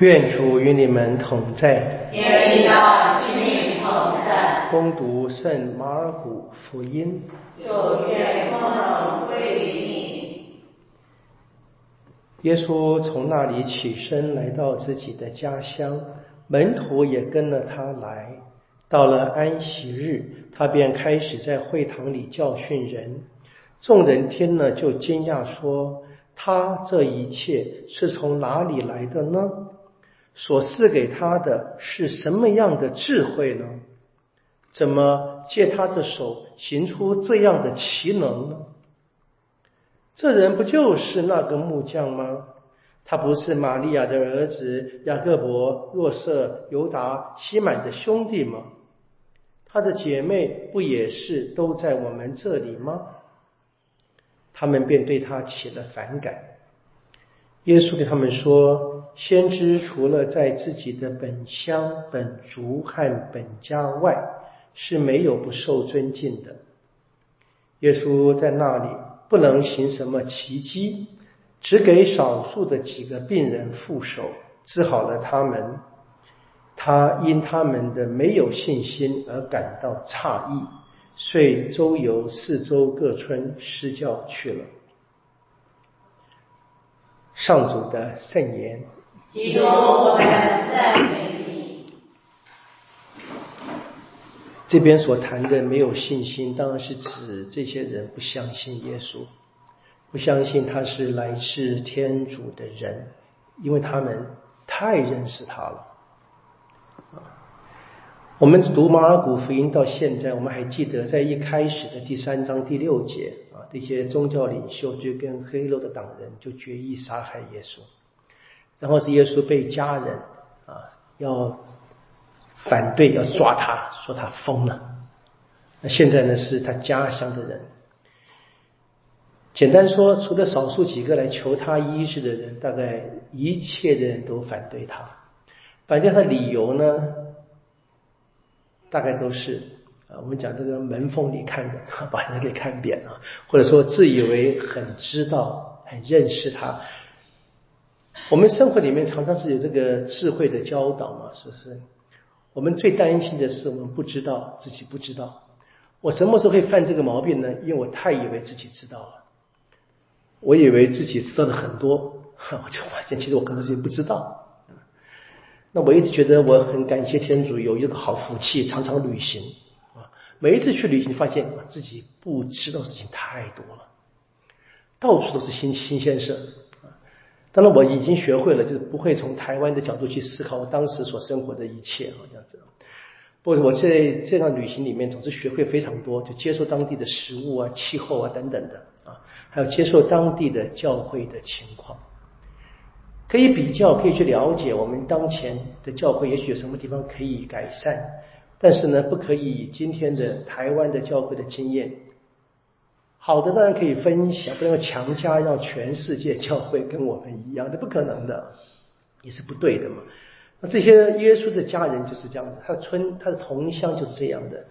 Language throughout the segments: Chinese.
愿主与你们同在。愿你的心灵同在。恭读圣马尔谷福音。就愿光荣归于你。耶稣从那里起身，来到自己的家乡，门徒也跟了他来。到了安息日，他便开始在会堂里教训人。众人听了，就惊讶说：“他这一切是从哪里来的呢？”所赐给他的是什么样的智慧呢？怎么借他的手行出这样的奇能呢？这人不就是那个木匠吗？他不是玛利亚的儿子雅各伯、若瑟、犹达、西满的兄弟吗？他的姐妹不也是都在我们这里吗？他们便对他起了反感。耶稣对他们说。先知除了在自己的本乡、本族和本家外，是没有不受尊敬的。耶稣在那里不能行什么奇迹，只给少数的几个病人副手治好了他们。他因他们的没有信心而感到诧异，遂周游四周各村施教去了。上主的圣言。基督，我们赞美你。这边所谈的没有信心，当然是指这些人不相信耶稣，不相信他是来自天主的人，因为他们太认识他了。我们读马尔谷福音到现在，我们还记得在一开始的第三章第六节啊，这些宗教领袖就跟黑肉的党人就决意杀害耶稣。然后是耶稣被家人啊要反对要抓他，说他疯了。那现在呢是他家乡的人。简单说，除了少数几个来求他医治的人，大概一切的人都反对他。反对他的理由呢，大概都是啊，我们讲这个门缝里看人，把人给看扁了，或者说自以为很知道、很认识他。我们生活里面常常是有这个智慧的教导嘛，是不是？我们最担心的是我们不知道自己不知道。我什么时候会犯这个毛病呢？因为我太以为自己知道了，我以为自己知道的很多，我就发现其实我可能是不知道。那我一直觉得我很感谢天主有一个好福气，常常旅行啊。每一次去旅行，发现自己不知道事情太多了，到处都是新新鲜事。当然，我已经学会了，就是不会从台湾的角度去思考我当时所生活的一切，好这样子。不，我在这趟旅行里面总是学会非常多，就接受当地的食物啊、气候啊等等的啊，还有接受当地的教会的情况，可以比较，可以去了解我们当前的教会也许有什么地方可以改善，但是呢，不可以以今天的台湾的教会的经验。好的当然可以分享，不能够强加让全世界教会跟我们一样，这不可能的，也是不对的嘛。那这些耶稣的家人就是这样子，他的村、他的同乡就是这样的，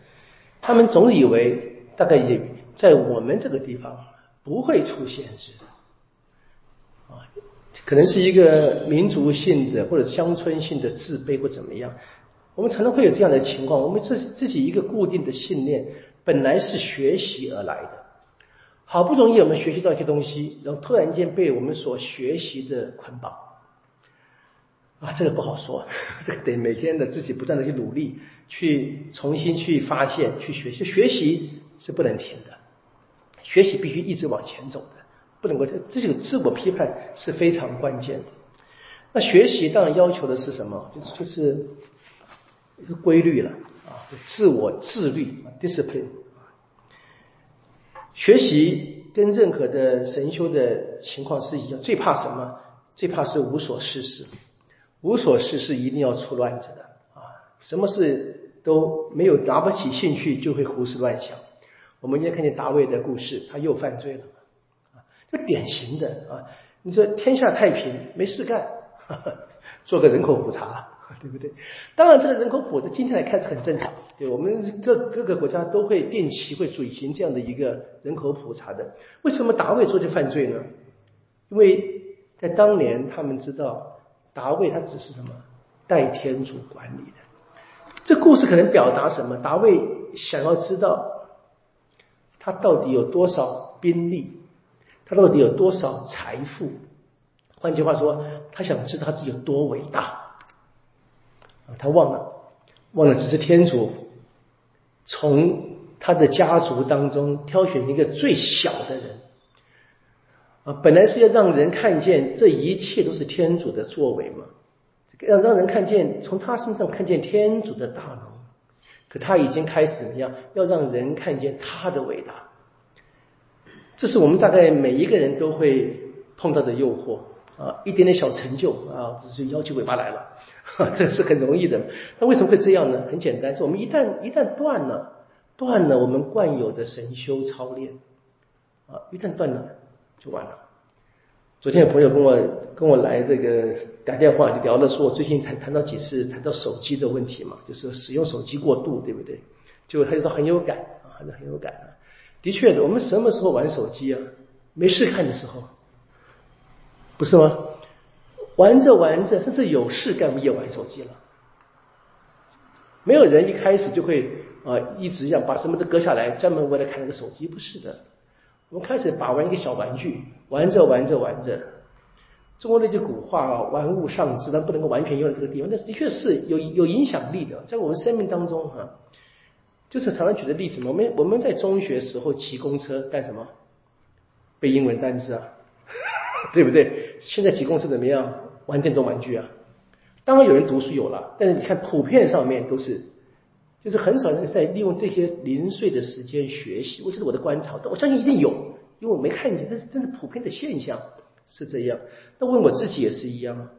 他们总以为大概也在我们这个地方不会出现是啊，可能是一个民族性的或者乡村性的自卑或怎么样，我们常常会有这样的情况。我们自自己一个固定的信念，本来是学习而来的。好不容易我们学习到一些东西，然后突然间被我们所学习的捆绑，啊，这个不好说，这个得每天的自己不断的去努力，去重新去发现、去学习。学习是不能停的，学习必须一直往前走的，不能够这种自我批判是非常关键的。那学习当然要求的是什么？就是就是一个规律了啊，自我自律，discipline。学习跟任何的神修的情况是一样，最怕什么？最怕是无所事事。无所事事一定要出乱子的啊！什么事都没有，拿不起兴趣就会胡思乱想。我们今天看见大卫的故事，他又犯罪了啊！就典型的啊！你说天下太平，没事干，做个人口普查。对不对？当然，这个人口普查今天来看是很正常。对我们各各个国家都会定期会举行这样的一个人口普查的。为什么达卫做这犯罪呢？因为在当年他们知道达卫他只是什么代天主管理的。这故事可能表达什么？达卫想要知道他到底有多少兵力，他到底有多少财富。换句话说，他想知道他自己有多伟大啊！他忘了，忘了只是天主从他的家族当中挑选一个最小的人啊，本来是要让人看见这一切都是天主的作为嘛，这个让让人看见从他身上看见天主的大能，可他已经开始怎么样？要让人看见他的伟大，这是我们大概每一个人都会碰到的诱惑。啊，一点点小成就啊，这就摇起尾巴来了，这是很容易的。那为什么会这样呢？很简单，就我们一旦一旦断了，断了我们惯有的神修操练啊，一旦断了就完了。昨天有朋友跟我跟我来这个打电话聊了，说我最近谈谈到几次谈到手机的问题嘛，就是使用手机过度，对不对？就他就说很有感啊，很有感啊。的确的，我们什么时候玩手机啊？没事看的时候。不是吗？玩着玩着，甚至有事干，我们也玩手机了。没有人一开始就会啊，一直要把什么都割下来，专门为了看那个手机。不是的，我们开始把玩一个小玩具，玩着玩着玩着。中国那句古话啊，“玩物丧志”，但不能够完全用在这个地方。那的确是有有影响力的，在我们生命当中哈，就是常常举的例子。我们我们在中学时候骑公车干什么？背英文单词啊。对不对？现在挤公车怎么样？玩电动玩具啊！当然有人读书有了，但是你看普遍上面都是，就是很少人在利用这些零碎的时间学习。我这是我的观察，但我相信一定有，因为我没看见，但是真是普遍的现象是这样。那问我自己也是一样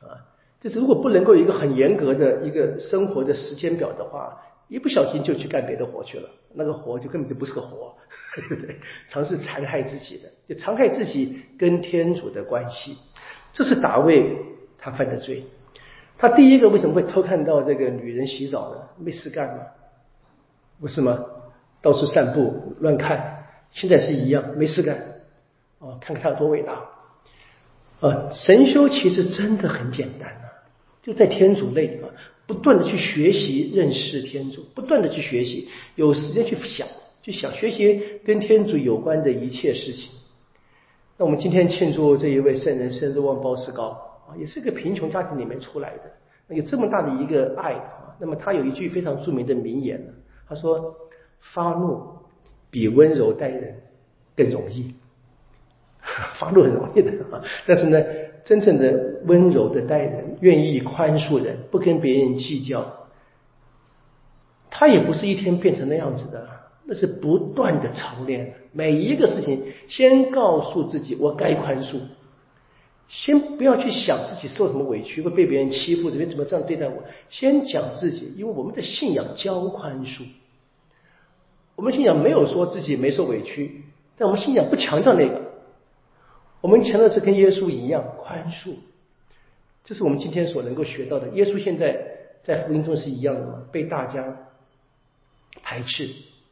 啊，就是如果不能够有一个很严格的一个生活的时间表的话。一不小心就去干别的活去了，那个活就根本就不是个活，对不对？尝试残害自己的，就残害自己跟天主的关系，这是大卫他犯的罪。他第一个为什么会偷看到这个女人洗澡呢？没事干吗？不是吗？到处散步乱看，现在是一样，没事干。哦，看看他有多伟大。啊，神修其实真的很简单啊，就在天主内啊。不断的去学习认识天主，不断的去学习，有时间去想，去想学习跟天主有关的一切事情。那我们今天庆祝这一位圣人生日，望包斯高啊，也是个贫穷家庭里面出来的，有这么大的一个爱啊。那么他有一句非常著名的名言，他说：“发怒比温柔待人更容易，发怒很容易的啊，但是呢。”真正的温柔的待人，愿意宽恕人，不跟别人计较，他也不是一天变成那样子的，那是不断的操练。每一个事情，先告诉自己我该宽恕，先不要去想自己受什么委屈，会被别人欺负，怎么怎么这样对待我？先讲自己，因为我们的信仰教宽恕，我们信仰没有说自己没受委屈，但我们信仰不强调那个。我们强调是跟耶稣一样宽恕，这是我们今天所能够学到的。耶稣现在在福音中是一样的嘛？被大家排斥，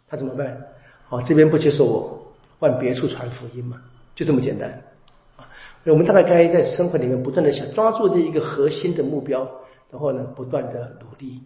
他怎么办？好，这边不接受我，换别处传福音嘛，就这么简单啊。我们大概该在生活里面不断的想抓住这一个核心的目标，然后呢，不断的努力。